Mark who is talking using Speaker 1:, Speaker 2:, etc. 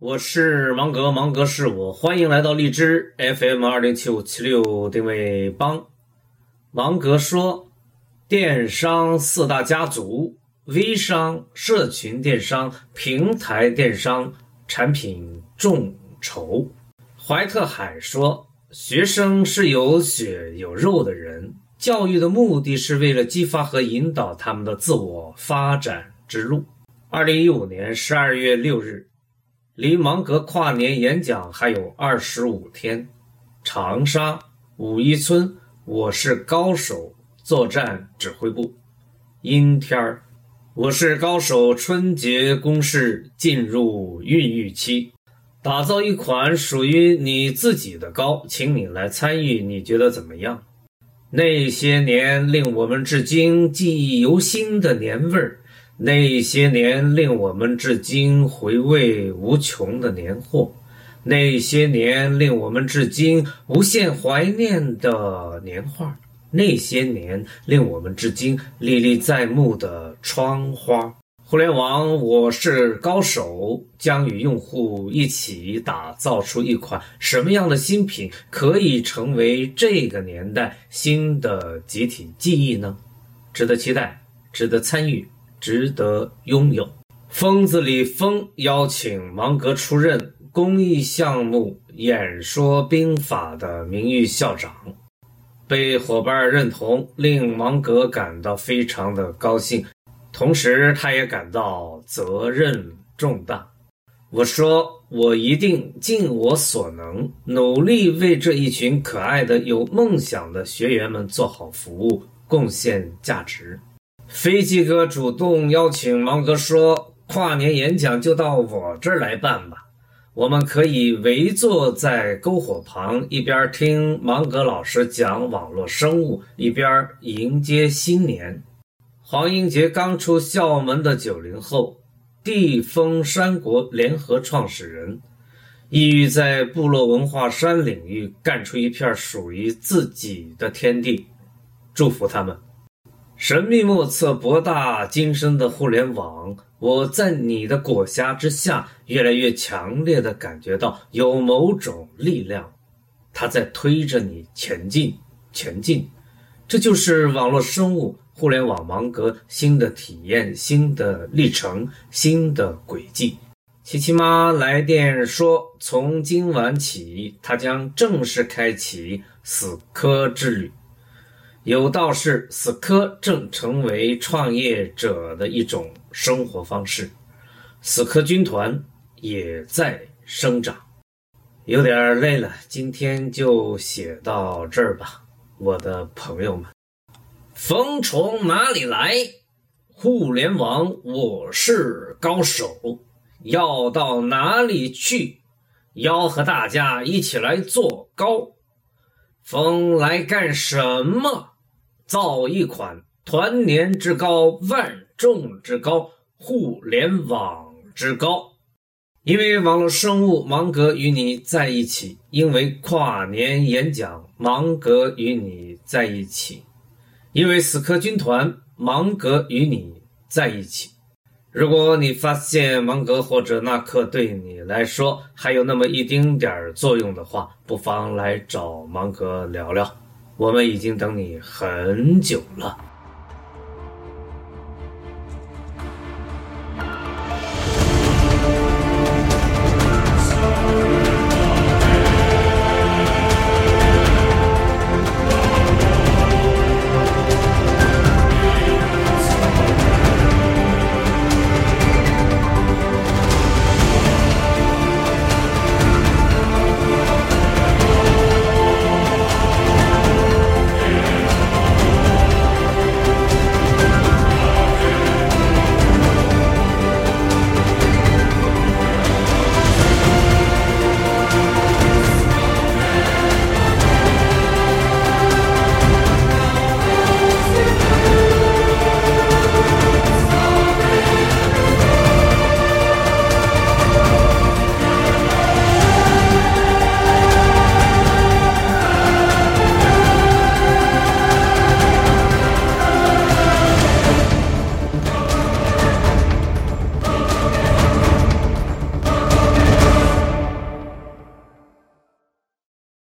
Speaker 1: 我是芒格，芒格是我，欢迎来到荔枝 FM 二零七五七六定位帮。芒格说，电商四大家族：微商、社群电商、平台电商，产品众筹。怀特海说，学生是有血有肉的人，教育的目的是为了激发和引导他们的自我发展之路。二零一五年十二月六日。离芒格跨年演讲还有二十五天，长沙五一村，我是高手作战指挥部，阴天儿，我是高手春节攻势进入孕育期，打造一款属于你自己的高，请你来参与，你觉得怎么样？那些年令我们至今记忆犹新的年味儿。那些年令我们至今回味无穷的年货，那些年令我们至今无限怀念的年画，那些年令我们至今历历在目的窗花。互联网，我是高手，将与用户一起打造出一款什么样的新品，可以成为这个年代新的集体记忆呢？值得期待，值得参与。值得拥有。疯子李峰邀请芒格出任公益项目演说兵法的名誉校长，被伙伴认同，令芒格感到非常的高兴，同时他也感到责任重大。我说，我一定尽我所能，努力为这一群可爱的有梦想的学员们做好服务，贡献价值。飞机哥主动邀请芒格说：“跨年演讲就到我这儿来办吧，我们可以围坐在篝火旁，一边听芒格老师讲网络生物，一边迎接新年。”黄英杰刚出校门的九零后，地风山国联合创始人，意欲在部落文化山领域干出一片属于自己的天地，祝福他们。神秘莫测、博大精深的互联网，我在你的裹挟之下，越来越强烈的感觉到有某种力量，它在推着你前进、前进。这就是网络生物、互联网芒格新的体验、新的历程、新的轨迹。琪琪妈来电说，从今晚起，她将正式开启死磕之旅。有道是，死磕正成为创业者的一种生活方式，死磕军团也在生长。有点累了，今天就写到这儿吧，我的朋友们。风从哪里来？互联网，我是高手，要到哪里去？要和大家一起来做高。风来干什么？造一款团年之高、万众之高、互联网之高。因为网络生物芒格与你在一起，因为跨年演讲芒格与你在一起，因为死磕军团芒格与你在一起。如果你发现芒格或者纳克对你来说还有那么一丁点儿作用的话，不妨来找芒格聊聊。我们已经等你很久了。